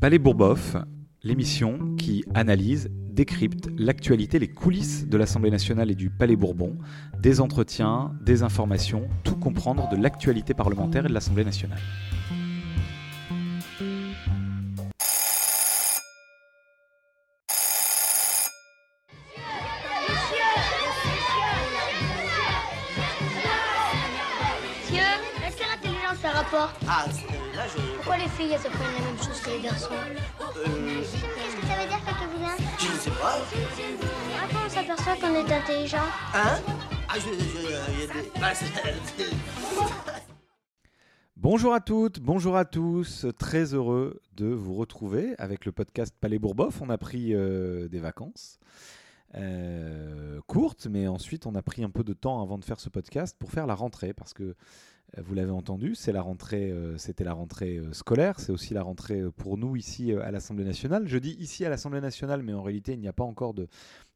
Palais Bourboff, l'émission qui analyse, décrypte l'actualité, les coulisses de l'Assemblée nationale et du Palais Bourbon, des entretiens, des informations, tout comprendre de l'actualité parlementaire et de l'Assemblée nationale. Euh, Qu'est-ce que ça veut dire je ne sais pas. Comment on s'aperçoit qu'on est intelligent Hein Ah, je. je il y a des. Ah, c'est- Bonjour à toutes, bonjour à tous, très heureux de vous retrouver avec le podcast Palais Bourboff. On a pris euh, des vacances euh, courtes, mais ensuite on a pris un peu de temps avant de faire ce podcast pour faire la rentrée parce que euh, vous l'avez entendu, euh, c'était la rentrée euh, scolaire, c'est aussi la rentrée euh, pour nous ici euh, à l'Assemblée nationale. Je dis ici à l'Assemblée nationale, mais en réalité il n'y a pas encore de,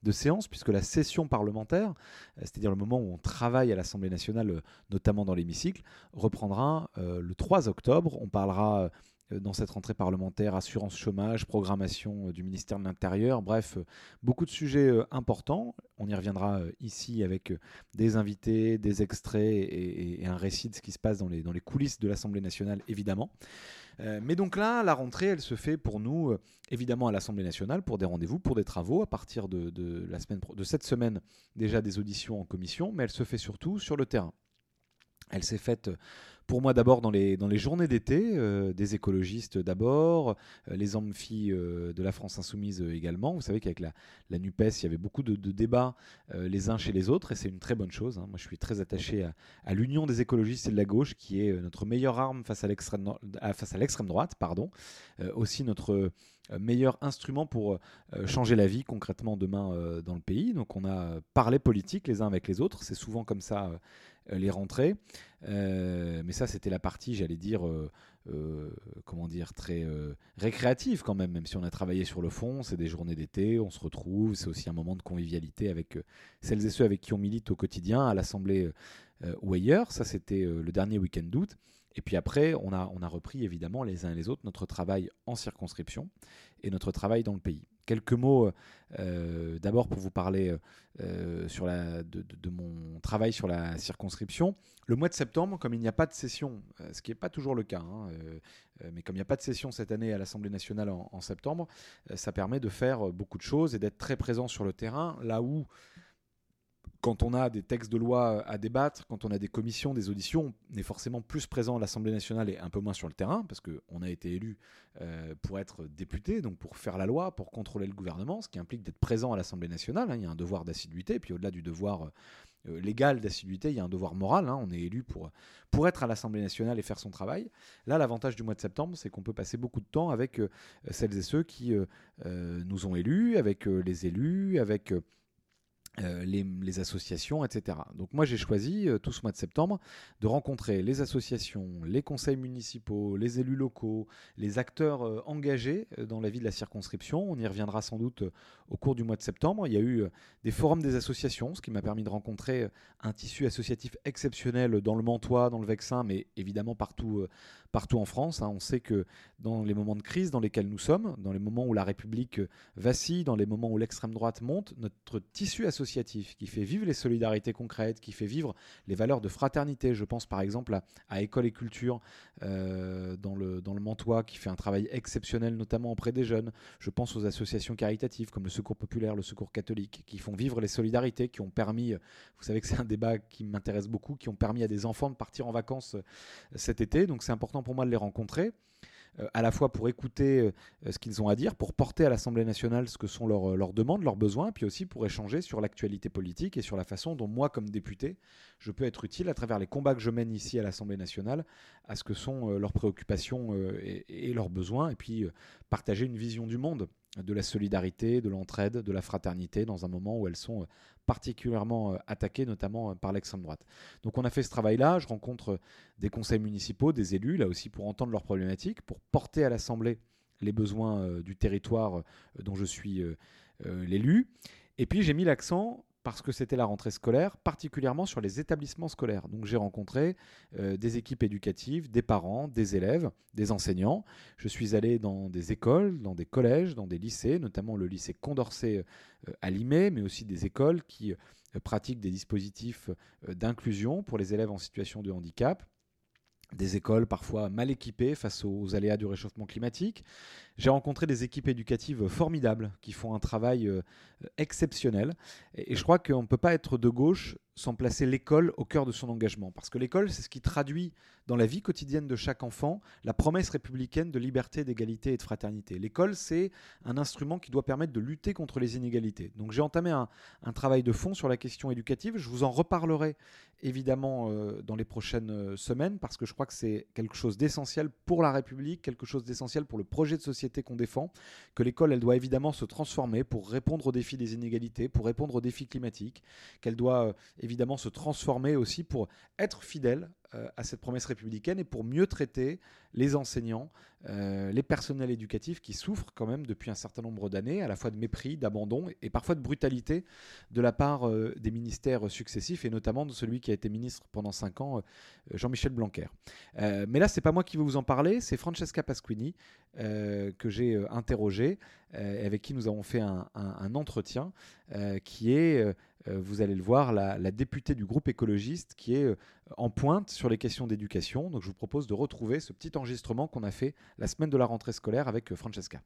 de séance puisque la session parlementaire, euh, c'est-à-dire le moment où on travaille à l'Assemblée nationale, euh, notamment dans l'hémicycle, reprendra euh, le 3 octobre. On parlera euh, dans cette rentrée parlementaire assurance chômage, programmation euh, du ministère de l'Intérieur, bref, euh, beaucoup de sujets euh, importants. On y reviendra euh, ici avec euh, des invités, des extraits et, un récit de ce qui se passe dans les, coulisses de l'Assemblée nationale, évidemment. Euh, mais donc là, la rentrée, elle se fait pour nous, euh, évidemment, à l'Assemblée nationale, pour des rendez-vous, pour des travaux, à partir de, la semaine, de cette semaine, déjà des auditions en commission, mais elle se fait surtout sur le terrain. Elle s'est faite euh, pour moi d'abord dans les, dans les journées d'été, euh, des écologistes d'abord, euh, les amphis euh, de la France insoumise également. Vous savez qu'avec la, la NUPES, il y avait beaucoup de, débats les uns chez les autres, et c'est une très bonne chose. hein. Moi, je suis très attaché à, l'union des écologistes et de la gauche, qui est notre meilleure arme face à l'extrême, droite, pardon. Aussi notre meilleur instrument pour euh, changer la vie concrètement demain euh, dans le pays. Donc on a parlé politique les uns avec les autres, c'est souvent comme ça euh, les rentrées. Euh, mais ça c'était la partie, j'allais dire, euh, euh, comment dire, très euh, récréative quand même, même si on a travaillé sur le fond, c'est des journées d'été, on se retrouve, c'est aussi un moment de convivialité avec euh, celles et ceux avec qui on milite au quotidien, à l'Assemblée euh, ou ailleurs. Ça c'était euh, le dernier week-end d'août. Et puis après, on a, on a repris évidemment les uns et les autres notre travail en circonscription et notre travail dans le pays. Quelques mots euh, d'abord pour vous parler euh, sur de, mon travail sur la circonscription. Le mois de septembre, comme il n'y a pas de session, euh, ce qui n'est pas toujours le cas, hein, mais comme il n'y a pas de session cette année à l'Assemblée nationale en, septembre, ça permet de faire beaucoup de choses et d'être très présent sur le terrain, là où quand on a des textes de loi à débattre, quand on a des commissions, des auditions, on est forcément plus présent à l'Assemblée nationale et un peu moins sur le terrain, parce qu'on a été élu euh, pour être député, donc pour faire la loi, pour contrôler le gouvernement, ce qui implique d'être présent à l'Assemblée nationale. hein. Il y a un devoir d'assiduité, puis au-delà du devoir euh, légal d'assiduité, il y a un devoir moral. hein. On est élu pour, pour être à l'Assemblée nationale et faire son travail. Là, l'avantage du mois de septembre, c'est qu'on peut passer beaucoup de temps avec euh, celles et ceux qui euh, euh, nous ont élus, avec euh, les élus, avec... euh, les, associations, etc. Donc moi j'ai choisi euh, tout ce mois de septembre de rencontrer les associations, les conseils municipaux, les élus locaux, les acteurs euh, engagés dans la vie de la circonscription. On y reviendra sans doute au cours du mois de septembre. Il y a eu des forums des associations, ce qui m'a permis de rencontrer un tissu associatif exceptionnel dans le Mantois, dans le Vexin, mais évidemment partout, partout en France. hein. On sait que dans les moments de crise dans lesquels nous sommes, dans les moments où la République vacille, dans les moments où l'extrême droite monte, notre tissu associatif qui fait vivre les solidarités concrètes, qui fait vivre les valeurs de fraternité. Je pense par exemple à, École et Culture euh, dans, le, dans le Mantois, qui fait un travail exceptionnel, notamment auprès des jeunes. Je pense aux associations caritatives comme le Secours populaire, le Secours catholique, qui font vivre les solidarités, qui ont permis, vous savez que c'est un débat qui m'intéresse beaucoup, qui ont permis à des enfants de partir en vacances euh, cet été. Donc c'est important pour moi de les rencontrer à la fois pour écouter euh, ce qu'ils ont à dire, pour porter à l'Assemblée nationale ce que sont leurs, demandes, leurs besoins, puis aussi pour échanger sur l'actualité politique et sur la façon dont moi, comme député, je peux être utile à travers les combats que je mène ici à l'Assemblée nationale à ce que sont euh, leurs préoccupations euh, et, leurs besoins, et puis euh, partager une vision du monde, de la solidarité, de l'entraide, de la fraternité, dans un moment où elles sont euh, particulièrement euh, attaquées, notamment euh, par l'extrême droite. Donc on a fait ce travail-là, je rencontre des conseils municipaux, des élus, là aussi pour entendre leurs problématiques, pour porter à l'Assemblée les besoins euh, du territoire euh, dont je suis euh, euh, l'élu. Et puis j'ai mis l'accent parce que c'était la rentrée scolaire, particulièrement sur les établissements scolaires. Donc j'ai rencontré euh, des équipes éducatives, des parents, des élèves, des enseignants. Je suis allé dans des écoles, dans des collèges, dans des lycées, notamment le lycée Condorcet euh, à Limay, mais aussi des écoles qui euh, pratiquent des dispositifs d'inclusion pour les élèves en situation de handicap des écoles parfois mal équipées face aux aléas du réchauffement climatique. J'ai rencontré des équipes éducatives formidables qui font un travail exceptionnel. Et, je crois qu'on ne peut pas être de gauche sans placer l'école au cœur de son engagement. Parce que l'école, c'est ce qui traduit dans la vie quotidienne de chaque enfant la promesse républicaine de liberté, d'égalité et de fraternité. L'école, c'est un instrument qui doit permettre de lutter contre les inégalités. Donc j'ai entamé un, travail de fond sur la question éducative. Je vous en reparlerai évidemment euh, dans les prochaines euh, semaines parce que je crois que c'est quelque chose d'essentiel pour la République, quelque chose d'essentiel pour le projet de société qu'on défend, que l'école, elle doit évidemment se transformer pour répondre aux défis des inégalités, pour répondre aux défis climatiques, qu'elle doit euh, évidemment se transformer aussi pour être fidèle euh, à cette promesse républicaine et pour mieux traiter les enseignants, euh, les personnels éducatifs qui souffrent quand même depuis un certain nombre d'années, à la fois de mépris, d'abandon et parfois de brutalité de la part des ministères successifs et notamment de celui qui a été ministre pendant cinq ans, Jean-Michel Blanquer. mais là, c'est pas moi qui vais vous en parler, c'est Francesca Pasquini que j'ai interrogée, avec qui nous avons fait un, entretien, qui est euh, vous allez le voir, la, députée du groupe écologiste qui est euh, en pointe sur les questions d'éducation. Donc je vous propose de retrouver ce petit enregistrement qu'on a fait la semaine de la rentrée scolaire avec euh, Francesca.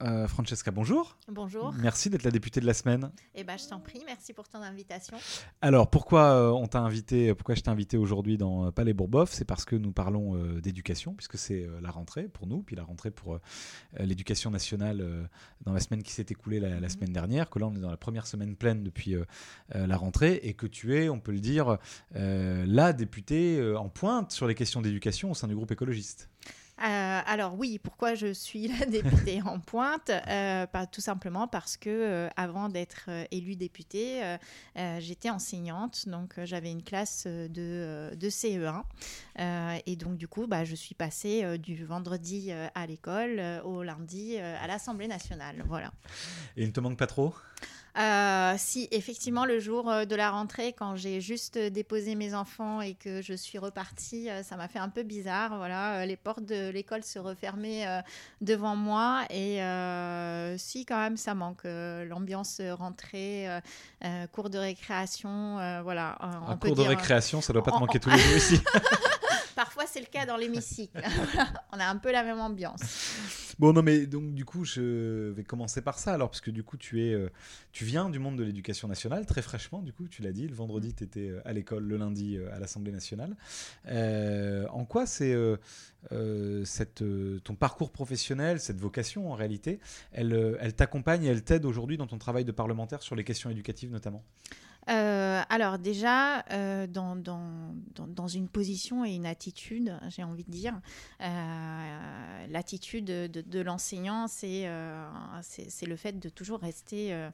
Euh, Francesca, bonjour. Bonjour. Merci d'être la députée de la semaine. Eh ben, je t'en prie, merci pour ton invitation. Alors, pourquoi euh, on t'a invité Pourquoi je t'ai invité aujourd'hui dans euh, Palais Bourboff C'est parce que nous parlons d'éducation, puisque c'est la rentrée pour nous, puis la rentrée pour l'éducation nationale dans la semaine qui s'est écoulée la, mhm. semaine dernière. Que là, on est dans la première semaine pleine depuis la rentrée, et que tu es, on peut le dire, la députée en pointe sur les questions d'éducation au sein du groupe écologiste. Euh, alors oui, pourquoi je suis la députée en pointe? Euh, pas, Tout simplement parce que euh, avant d'être élue députée, j'étais enseignante, donc j'avais une classe de, de CE1. et donc du coup, bah, je suis passée du vendredi à l'école au lundi à l'Assemblée nationale. Voilà. Et il ne te manque pas trop? Euh, si effectivement le jour euh, de la rentrée, quand j'ai juste déposé mes enfants et que je suis repartie, euh, ça m'a fait un peu bizarre. Voilà, les portes de l'école se refermaient devant moi et si quand même ça manque l'ambiance rentrée, cours de récréation, voilà. un cours de récréation, ça doit pas te manquer tous les jours ici. Parfois, c'est le cas dans l'hémicycle. On a un peu la même ambiance. Bon, non, mais donc, du coup, je vais commencer par ça. Alors, parce que du coup, tu, es, euh, tu viens du monde de l'éducation nationale, très fraîchement, du coup, tu l'as dit. Le vendredi, tu étais euh, à l'école, le lundi, euh, à l'Assemblée nationale. en quoi c'est cette, ton parcours professionnel, cette vocation, en réalité, elle, elle t'accompagne et elle t'aide aujourd'hui dans ton travail de parlementaire sur les questions éducatives, notamment? Euh, alors déjà, euh, dans, une position et une attitude, j'ai envie de dire, euh, l'attitude de, l'enseignant, c'est le fait de toujours rester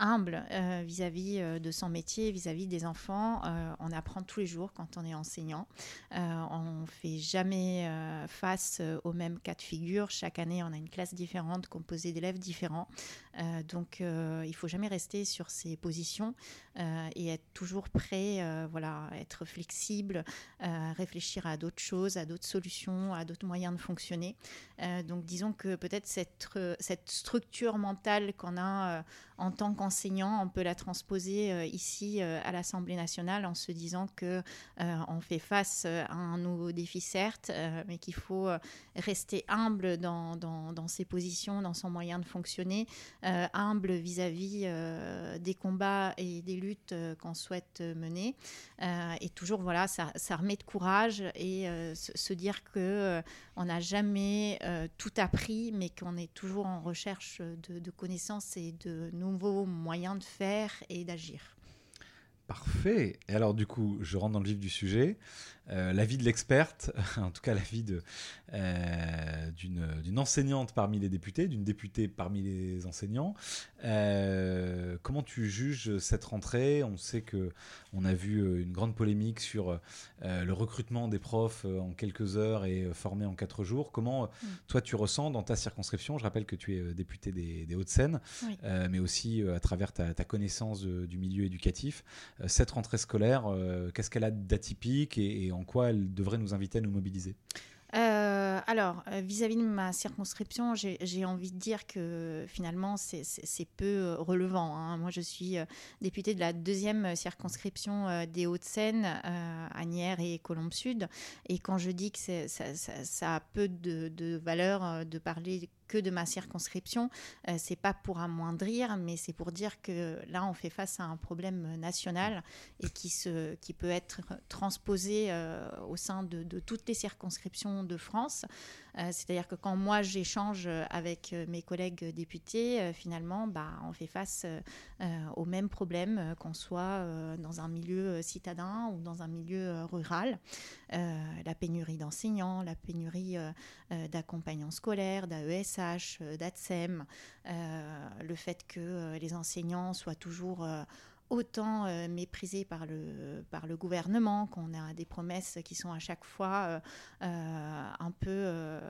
humble vis-à-vis de son métier, vis-à-vis des enfants. On apprend tous les jours quand on est enseignant. on ne fait jamais face au même cas de figure. Chaque année, on a une classe différente, composée d'élèves différents. Donc, il faut jamais rester sur ses positions et être toujours prêt, voilà, être flexible, réfléchir à d'autres choses, à d'autres solutions, à d'autres moyens de fonctionner. donc, disons que peut-être cette, structure mentale qu'on a en tant qu'enseignant, on peut la transposer euh, ici euh, à l'Assemblée nationale en se disant que euh, on fait face à un nouveau défi certes, mais qu'il faut rester humble dans, ses positions, dans son moyen de fonctionner, humble vis-à-vis des combats et des luttes qu'on souhaite mener, et toujours voilà, ça, ça, remet de courage et se, dire que on n'a jamais tout appris, mais qu'on est toujours en recherche de, de connaissances et de nouveaux moyens de faire et d'agir. Parfait. Et alors du coup, je rentre dans le vif du sujet. Euh, l'avis de l'experte, en tout cas l'avis euh, d'une, enseignante parmi les députés, d'une députée parmi les enseignants. Euh, comment tu juges cette rentrée? On sait que on a vu une grande polémique sur le recrutement des profs en quelques heures et formés en quatre jours. Comment Mm. toi tu ressens dans ta circonscription? Je rappelle que tu es député des, des Hauts-de-Seine, Oui. mais aussi à travers ta, ta connaissance de- du milieu éducatif. Cette rentrée scolaire, qu'est-ce qu'elle a d'atypique et, et en quoi elle devrait nous inviter à nous mobiliser Euh, alors, euh, vis-à-vis de ma circonscription, j'ai envie de dire que finalement, c'est- peu euh, relevant. hein. Moi, je suis députée de la deuxième circonscription des Hauts-de-Seine, euh, Agnières et Colombe-Sud. Et quand je dis que ça, a peu de, de valeur de parler que de ma circonscription, euh, c'est pas pour amoindrir, mais c'est pour dire que là, on fait face à un problème national et qui, se, qui peut être transposé euh, au sein de, toutes les circonscriptions de France. Euh, C'est-à-dire que quand moi j'échange avec mes collègues députés, euh, finalement, bah, on fait face euh, euh, au même problème, euh, qu'on soit dans un milieu citadin ou dans un milieu rural. Euh, la pénurie d'enseignants, la pénurie euh, euh, d'accompagnants scolaires, d'AESH, d'ATSEM, le fait que les enseignants soient toujours autant euh, méprisés par le, par le gouvernement, qu'on a des promesses qui sont à chaque fois euh, euh, un peu, euh,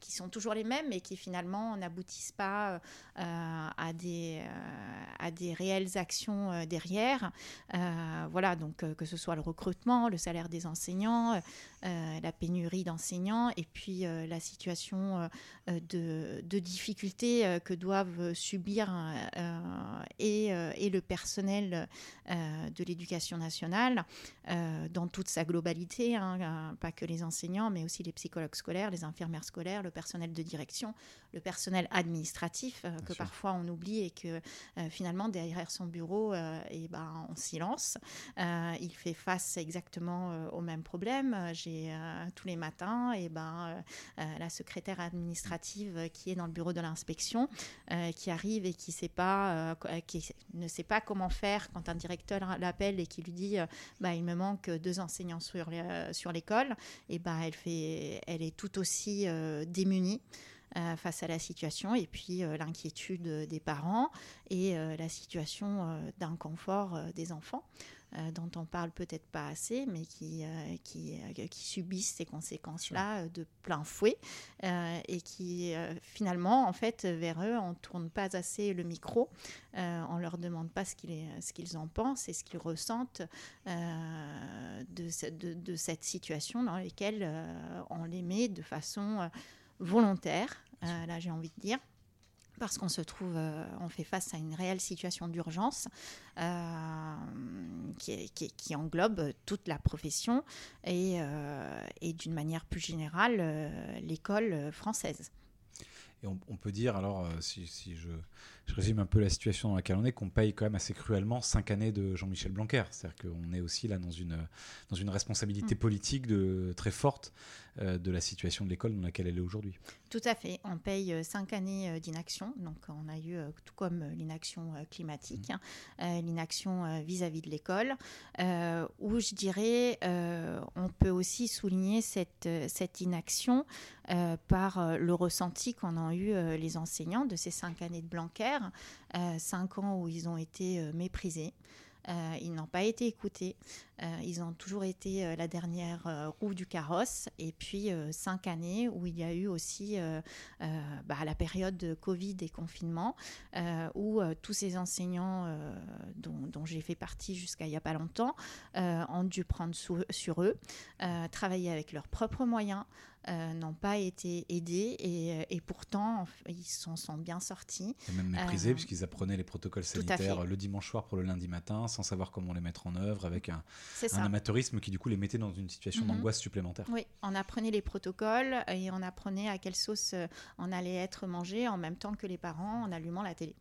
qui sont toujours les mêmes et qui finalement n'aboutissent pas à, des, à des réelles actions derrière. Voilà, donc que ce soit le recrutement, le salaire des enseignants, la pénurie d'enseignants et puis la situation de, de difficultés que doivent subir et, et le personnel euh, de l'éducation nationale euh, dans toute sa globalité, hein, euh, pas que les enseignants, mais aussi les psychologues scolaires, les infirmières scolaires, le personnel de direction, le personnel administratif que sûr. parfois on oublie et que finalement derrière son bureau, et ben, on silence. Il fait face exactement au même problème. J'ai tous les matins et ben, euh, euh, la secrétaire administrative qui est dans le bureau de l'inspection, qui arrive et qui, sait pas, qui ne sait pas comment faire quand un directeur l'appelle et qui lui dit euh, bah, il me manque deux enseignants euh, sur l'école, et ben, elle, fait, elle est tout aussi euh, démunie. face à la situation et puis l'inquiétude des parents et la situation d'inconfort des enfants dont on parle peut-être pas assez, mais qui, euh, qui, euh, qui subissent ces conséquences-là euh, de plein fouet euh, et qui euh, finalement, en fait, vers eux, on tourne pas assez le micro, euh, on leur demande pas ce qu'ils ce qu'ils en pensent et ce qu'ils ressentent euh, de, ce- de, de cette situation dans laquelle euh, on les met de façon euh, volontaire, euh, là j'ai envie de dire parce qu'on se trouve, euh, on fait face à une réelle situation d'urgence euh, qui, englobe toute la profession et, euh, et d'une manière plus générale l'école française. Et on, peut dire, alors, si je, je résume un peu la situation dans laquelle on est, qu'on paye quand même assez cruellement cinq années de Jean-Michel Blanquer. C'est-à-dire qu'on est aussi là dans une, dans une responsabilité Mm. politique de, très forte euh, de la situation de l'école dans laquelle elle est aujourd'hui. Tout à fait. On paye euh, cinq années euh, d'inaction. Donc, on a eu, tout comme l'inaction climatique, hein, euh, l'inaction vis-à-vis de l'école, euh, où je dirais, euh, on peut aussi souligner cette, cette inaction par le ressenti qu'en ont eu les enseignants de ces cinq années de Blanquer, euh, cinq ans où ils ont été euh, méprisés. Euh, ils n'ont pas été écoutés. Ils ont toujours été la dernière roue du carrosse. Et puis cinq années où il y a eu aussi bah, la période de Covid et confinement, où tous ces enseignants dont, j'ai fait partie jusqu'à il n'y a pas longtemps ont dû prendre sur eux, travailler avec leurs propres moyens, euh, n'ont pas été aidés et, et pourtant ils s'en sont bien sortis. Et même méprisés, Euh, puisqu'ils apprenaient les protocoles sanitaires le dimanche soir pour le lundi matin, sans savoir comment les mettre en œuvre, avec un, amateurisme qui du coup les mettait dans une situation Mhm. d'angoisse supplémentaire. Oui, on apprenait les protocoles et on apprenait à quelle sauce euh, on allait être mangé en même temps que les parents en allumant la télé.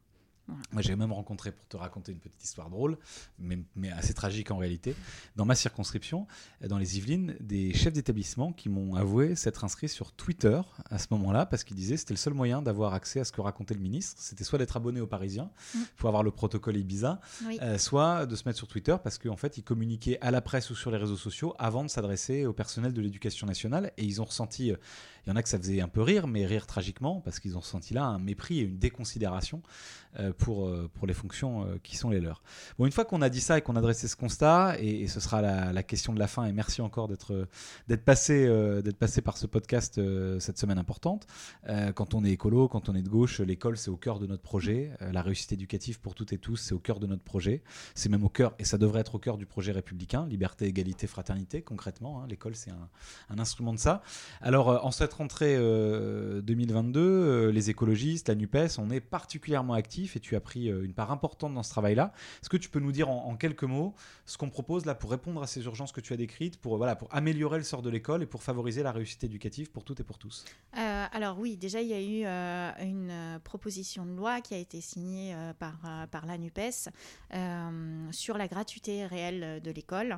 Moi, j'ai même rencontré, pour te raconter une petite histoire drôle, mais, mais assez tragique en réalité, dans ma circonscription, dans les Yvelines, des chefs d'établissement qui m'ont avoué s'être inscrits sur Twitter à ce moment-là, parce qu'ils disaient que c'était le seul moyen d'avoir accès à ce que racontait le ministre. C'était soit d'être abonné aux Parisiens, il Mm. faut avoir le protocole Ibiza, Oui. euh, soit de se mettre sur Twitter, parce qu'en fait, ils communiquaient à la presse ou sur les réseaux sociaux avant de s'adresser au personnel de l'éducation nationale, et ils ont ressenti, euh, il y en a que ça faisait un peu rire, mais rire tragiquement, parce qu'ils ont ressenti là un mépris et une déconsidération euh, pour, euh, pour les fonctions euh, qui sont les leurs. Bon, une fois qu'on a dit ça et qu'on a dressé ce constat, et, ce sera la, question de la fin, et merci encore d'être passé, d'être passé par ce podcast cette semaine importante. Quand on est écolo, quand on est de gauche, l'école c'est au cœur de notre projet. La réussite éducative pour toutes et tous, c'est au cœur de notre projet. C'est même au cœur, et ça devrait être au cœur du projet républicain, liberté, égalité, fraternité, concrètement. hein. l'école c'est un, un instrument de ça. Alors, en cette rentrée euh, 2022, euh, les écologistes, la NUPES, on est particulièrement actifs et tu as pris euh, une part importante dans ce travail-là. Est-ce que tu peux nous dire en, en quelques mots ce qu'on propose là pour répondre à ces urgences que tu as décrites, pour, voilà, pour améliorer le sort de l'école et pour favoriser la réussite éducative pour toutes et pour tous? Euh, alors oui, déjà il y a eu euh, une proposition de loi qui a été signée par, par la NUPES sur la gratuité réelle de l'école.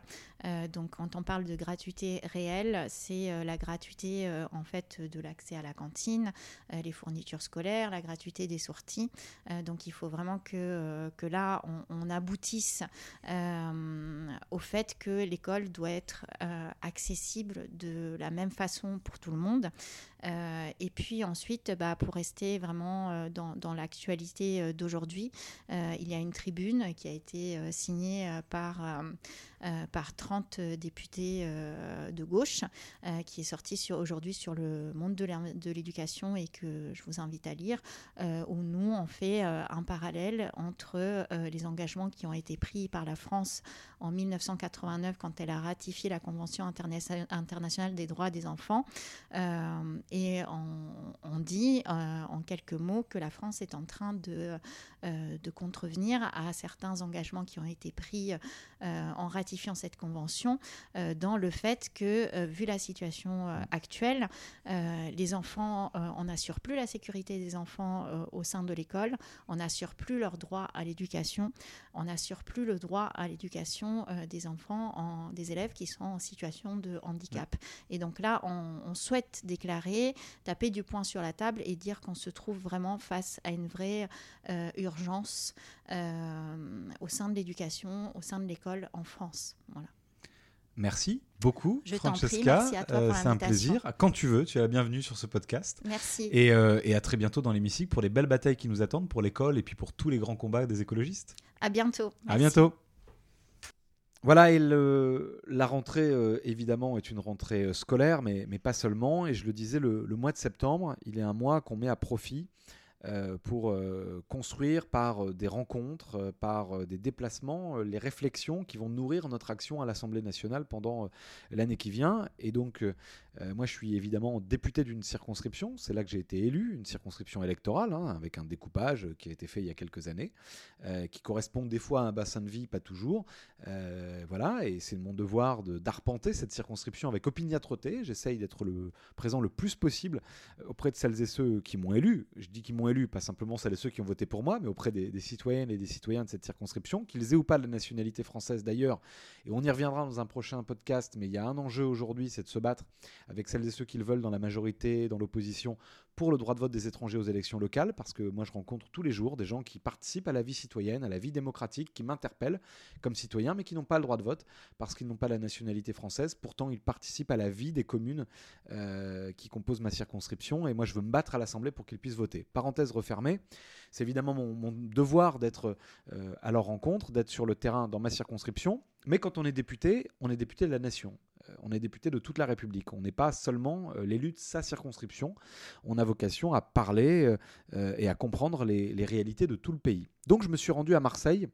Donc quand on parle de gratuité réelle, c'est la gratuité en fait de l'accès à la cantine, euh, les fournitures scolaires, la gratuité des sorties. Euh, donc il faut vraiment que, euh, que là on, aboutisse au fait que l'école doit être accessible de la même façon pour tout le monde. Et puis ensuite, bah, pour rester vraiment dans, dans l'actualité d'aujourd'hui, il y a une tribune qui a été signée par, par 30 députés euh, de gauche, euh, qui est sortie sur, aujourd'hui sur le monde de l'é- de l'éducation et que je vous invite à lire, euh, où nous, on fait euh, un parallèle entre euh, les engagements qui ont été pris par la France en 1989 quand elle a ratifié la Convention interna- internationale des droits des enfants. Euh, et on, dit euh, en quelques mots que la France est en train de, euh, de contrevenir à certains engagements qui ont été pris euh, en ratifiant cette convention, euh, dans le fait que, vu la situation actuelle, les enfants, on n'assure plus la sécurité des enfants au sein de l'école, on n'assure plus leur droit à l'éducation, on n'assure plus le droit à l'éducation des enfants, en, des élèves qui sont en situation de handicap. Et donc là, on, on souhaite déclarer, taper du poing sur la table et dire qu'on se trouve vraiment face à une vraie euh, urgence euh, au sein de l'éducation, au sein de l'école en France. Voilà. Merci beaucoup, Je Francesca. Euh, c'est un plaisir. Quand tu veux, tu es la bienvenue sur ce podcast. Merci. Et, euh, et à très bientôt dans l'hémicycle pour les belles batailles qui nous attendent pour l'école et puis pour tous les grands combats des écologistes. À bientôt. À bientôt. Voilà, et le- la rentrée, euh, évidemment, est une rentrée scolaire, mais, mais pas seulement. Et je le disais, le, le mois de septembre, il est un mois qu'on met à profit euh, pour euh, construire par euh, des rencontres, euh, par euh, des déplacements, euh, les réflexions qui vont nourrir notre action à l'Assemblée nationale pendant euh, l'année qui vient. Et donc, euh, moi, je suis évidemment député d'une circonscription. C'est là que j'ai été élu, une circonscription électorale, hein, avec un découpage qui a été fait il y a quelques années, euh, qui correspond des fois à un bassin de vie, pas toujours. Euh, voilà, et c'est mon devoir de- d'arpenter cette circonscription avec opiniâtreté. J'essaye d'être le présent le plus possible auprès de celles et ceux qui m'ont élu. Je dis qu'ils m'ont élu, pas simplement celles et ceux qui ont voté pour moi, mais auprès des citoyennes et des citoyens de cette circonscription, qu'ils aient ou pas la nationalité française d'ailleurs. Et on y reviendra dans un prochain podcast, mais il y a un enjeu aujourd'hui, c'est de se battre avec celles et ceux qui le veulent dans la majorité, dans l'opposition, pour le droit de vote des étrangers aux élections locales, parce que moi je rencontre tous les jours des gens qui participent à la vie citoyenne, à la vie démocratique, qui m'interpellent comme citoyen, mais qui n'ont pas le droit de vote parce qu'ils n'ont pas la nationalité française. Pourtant, ils participent à la vie des communes euh, qui composent ma circonscription, et moi je veux me battre à l'Assemblée pour qu'ils puissent voter. Parenthèse refermée, c'est évidemment mon, mon devoir d'être euh, à leur rencontre, d'être sur le terrain dans ma circonscription, mais quand on est député, on est député de la nation. Euh, On est député de toute la République. On n'est pas seulement euh, l'élu de sa circonscription. On a vocation à parler euh, et à comprendre les, les réalités de tout le pays. Donc je me suis rendu à Marseille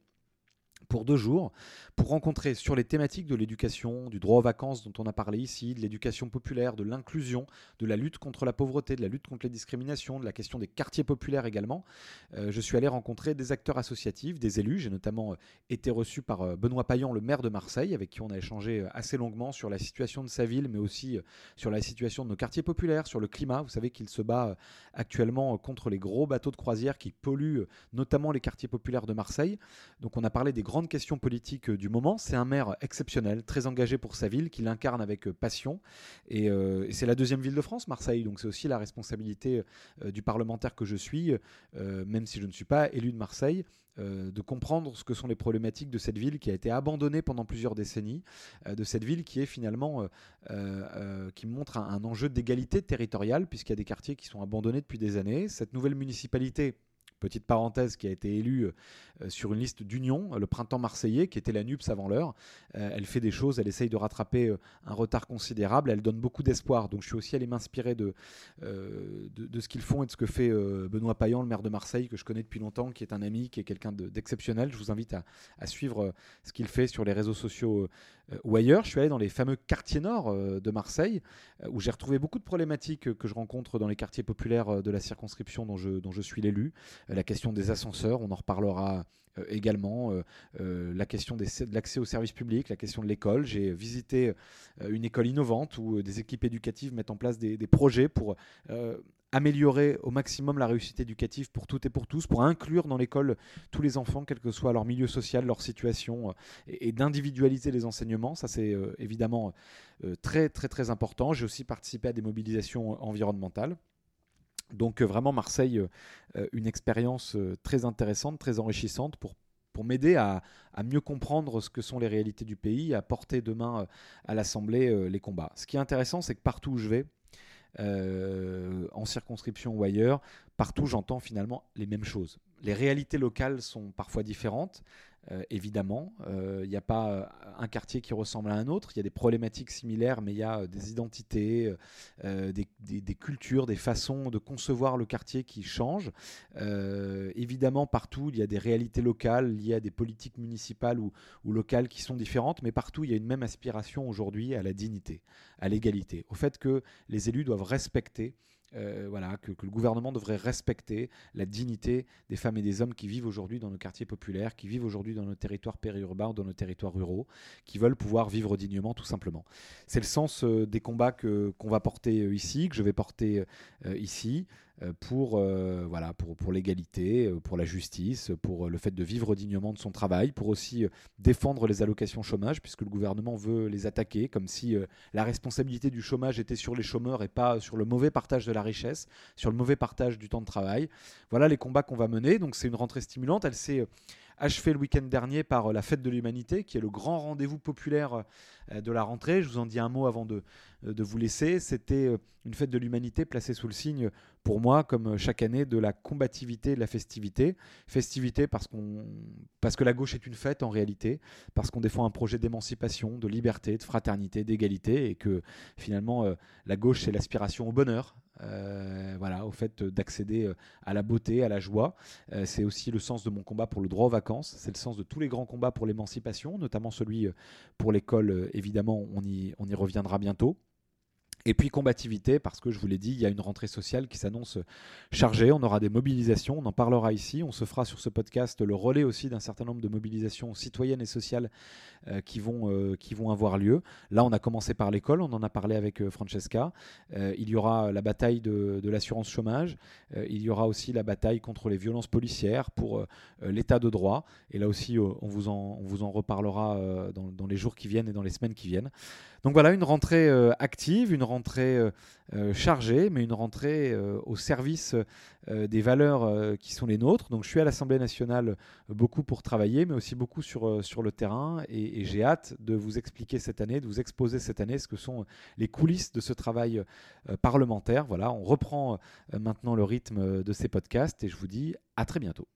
pour deux jours, pour rencontrer sur les thématiques de l'éducation, du droit aux vacances dont on a parlé ici, de l'éducation populaire, de l'inclusion, de la lutte contre la pauvreté, de la lutte contre les discriminations, de la question des quartiers populaires également. Euh, je suis allé rencontrer des acteurs associatifs, des élus. J'ai notamment euh, été reçu par euh, Benoît Payan, le maire de Marseille, avec qui on a échangé assez longuement sur la situation de sa ville, mais aussi sur la situation de nos quartiers populaires, sur le climat. Vous savez qu'il se bat actuellement contre les gros bateaux de croisière qui polluent notamment les quartiers populaires de Marseille. Donc on a parlé des grands grande question politique euh, du moment. C'est un maire exceptionnel, très engagé pour sa ville, qui l'incarne avec euh, passion. Euh, et, c'est la deuxième ville de France, Marseille. Donc c'est aussi la responsabilité du parlementaire que je suis, même si je ne suis pas élu de Marseille, de comprendre ce que sont les problématiques de cette ville qui a été abandonnée pendant plusieurs décennies, de cette ville qui est finalement qui montre un enjeu d'égalité territoriale puisqu'il y a des quartiers qui sont abandonnés depuis des années. Cette nouvelle municipalité petite parenthèse, qui a été élue euh, sur une liste d'union, euh, le printemps marseillais, qui était la NUPS avant l'heure. Euh, elle fait des choses, elle essaye de rattraper un retard considérable, elle donne beaucoup d'espoir. Donc je suis aussi allé m'inspirer de, de, ce qu'ils font et de ce que fait Benoît Payan, le maire de Marseille, que je connais depuis longtemps, qui est un ami, qui est quelqu'un d'exceptionnel. je vous invite à, à suivre ce qu'il fait sur les réseaux sociaux ou ailleurs. Je suis allé dans les fameux quartiers nord de Marseille, où j'ai retrouvé beaucoup de problématiques que je rencontre dans les quartiers populaires de la circonscription dont je, dont je suis l'élu. La question des ascenseurs, on en reparlera euh, également euh, euh, la question de l'accès aux services publics, la question de l'école. J'ai visité une école innovante où des équipes éducatives mettent en place des, projets pour améliorer au maximum la réussite éducative pour toutes et pour tous, pour inclure dans l'école tous les enfants, quel que soit leur milieu social, leur situation, et, d'individualiser les enseignements. Ça, c'est évidemment très, très, très important. J'ai aussi participé à des mobilisations environnementales. Donc vraiment Marseille, euh, une expérience euh, très intéressante, très enrichissante pour, pour m'aider à, mieux comprendre ce que sont les réalités du pays, à porter demain euh, à l'Assemblée les combats. Ce qui est intéressant, c'est que partout où je vais, en circonscription ou ailleurs, partout j'entends finalement les mêmes choses. Les réalités locales sont parfois différentes, euh, évidemment. Il euh, n'y a pas euh, un quartier qui ressemble à un autre. Il y a des problématiques similaires, mais il y a des identités, des, cultures, des façons de concevoir le quartier qui changent. évidemment, partout, il y a des réalités locales liées à des politiques municipales ou, ou locales qui sont différentes, mais partout, il y a une même aspiration aujourd'hui à la dignité, à l'égalité, au fait que les élus doivent respecter euh, voilà, que, le gouvernement devrait respecter la dignité des femmes et des hommes qui vivent aujourd'hui dans nos quartiers populaires, qui vivent aujourd'hui dans nos territoires périurbains, dans nos territoires ruraux, qui veulent pouvoir vivre dignement tout simplement. C'est le sens euh, des combats qu'on va porter euh, ici, que je vais porter ici. Euh, pour, euh, voilà, pour, pour l'égalité, euh, pour la justice, pour le fait de vivre dignement de son travail, pour aussi défendre les allocations chômage, puisque le gouvernement veut les attaquer, comme si la responsabilité du chômage était sur les chômeurs et pas sur le mauvais partage de la richesse, sur le mauvais partage du temps de travail. Voilà les combats qu'on va mener. Donc c'est une rentrée stimulante. Elle s'est achevé le week-end dernier par euh, la Fête de l'Humanité, qui est le grand rendez-vous populaire euh, de la rentrée. Je vous en dis un mot avant de, euh, vous laisser. C'était une fête de l'humanité placée sous le signe, pour moi, comme chaque année, de la combativité de la festivité. Festivité parce, qu'on, parce que la gauche est une fête en réalité, parce qu'on défend un projet d'émancipation, de liberté, de fraternité, d'égalité, et que finalement, la gauche, c'est l'aspiration au bonheur, euh, voilà, au fait d'accéder euh, à la beauté, à la joie. Euh, c'est aussi le sens de mon combat pour le droit aux vacances. C'est le sens de tous les grands combats pour l'émancipation, notamment celui pour l'école. évidemment, on y reviendra bientôt. Et puis combativité, parce que je vous l'ai dit, il y a une rentrée sociale qui s'annonce chargée. On aura des mobilisations, on en parlera ici. On se fera sur ce podcast le relais aussi d'un certain nombre de mobilisations citoyennes et sociales euh, qui, vont, euh, qui vont avoir lieu. Là, on a commencé par l'école, on en a parlé avec euh, Francesca. il y aura la bataille de, l'assurance chômage. il y aura aussi la bataille contre les violences policières pour l'état de droit. Et là aussi, on, vous en, on vous en reparlera dans les jours qui viennent et dans les semaines qui viennent. Donc voilà, une rentrée euh, active, une rentrée euh, euh, chargée, mais une rentrée au service des valeurs qui sont les nôtres. Donc je suis à l'Assemblée nationale beaucoup pour travailler, mais aussi beaucoup sur, sur le terrain. Et, j'ai hâte de vous expliquer cette année, de vous exposer cette année ce que sont les coulisses de ce travail parlementaire. Voilà, on reprend maintenant le rythme de ces podcasts et je vous dis à très bientôt.